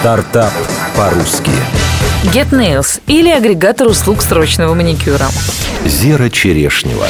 Стартап по-русски. Get Nails или агрегатор услуг срочного маникюра. Зера Черешнева.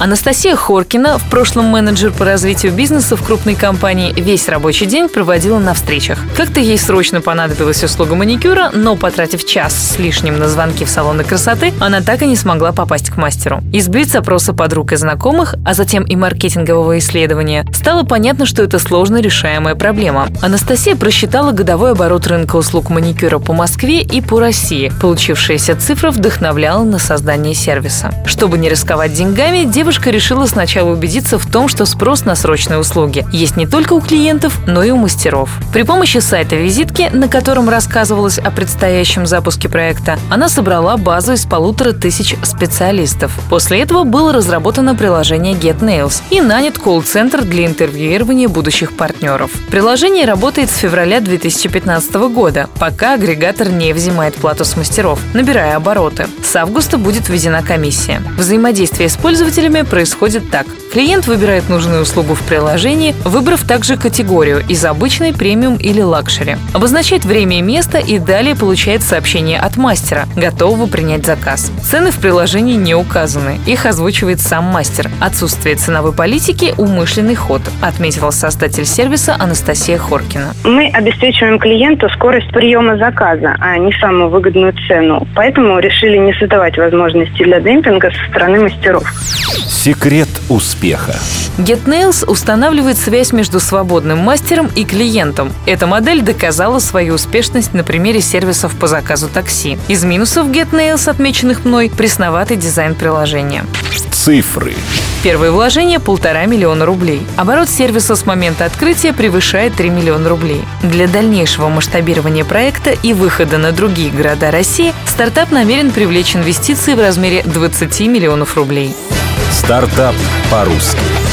Анастасия Хоркина, в прошлом менеджер по развитию бизнеса в крупной компании, весь рабочий день проводила на встречах. Как-то ей срочно понадобилась услуга маникюра, но потратив час с лишним на звонки в салоны красоты, она так и не смогла попасть к мастеру. Из блиц-опроса подруг и знакомых, а затем и маркетингового исследования, стало понятно, что это сложно решаемая проблема. Анастасия просчитала годовой оборот рынка услуг маникюра по Москве и по России. Получившаяся цифра вдохновляла на создание сервиса. Чтобы не рисковать деньгами, девушка решила сначала убедиться в том, что спрос на срочные услуги есть не только у клиентов, но и у мастеров. При помощи сайта визитки, на котором рассказывалось о предстоящем запуске проекта, она собрала базу из полутора тысяч специалистов. После этого было разработано приложение Get Nails и нанят колл-центр для интервьюирования будущих партнеров. Приложение работает с февраля 2015 года, пока агрегатор не взимает плату с мастеров, набирая обороты. С августа будет введена комиссия. Взаимодействие с пользователями время происходит так. Клиент выбирает нужную услугу в приложении, выбрав также категорию из обычной, премиум или luxury. Обозначает время и место и далее получает сообщение от мастера, готового принять заказ. Цены в приложении не указаны, их озвучивает сам мастер. Отсутствие ценовой политики – умышленный ход, отметила создатель сервиса Анастасия Хоркина. Мы обеспечиваем клиенту скорость приема заказа, а не самую выгодную цену. Поэтому решили не создавать возможности для демпинга со стороны мастеров. Секрет успеха. GetNails устанавливает связь между свободным мастером и клиентом. Эта модель доказала свою успешность на примере сервисов по заказу такси. Из минусов GetNails, отмеченных мной, пресноватый дизайн приложения. Цифры. Первое вложение – полтора миллиона рублей. Оборот сервиса с момента открытия превышает 3 миллиона рублей. Для дальнейшего масштабирования проекта и выхода на другие города России стартап намерен привлечь инвестиции в размере 20 миллионов рублей. Стартап по-русски.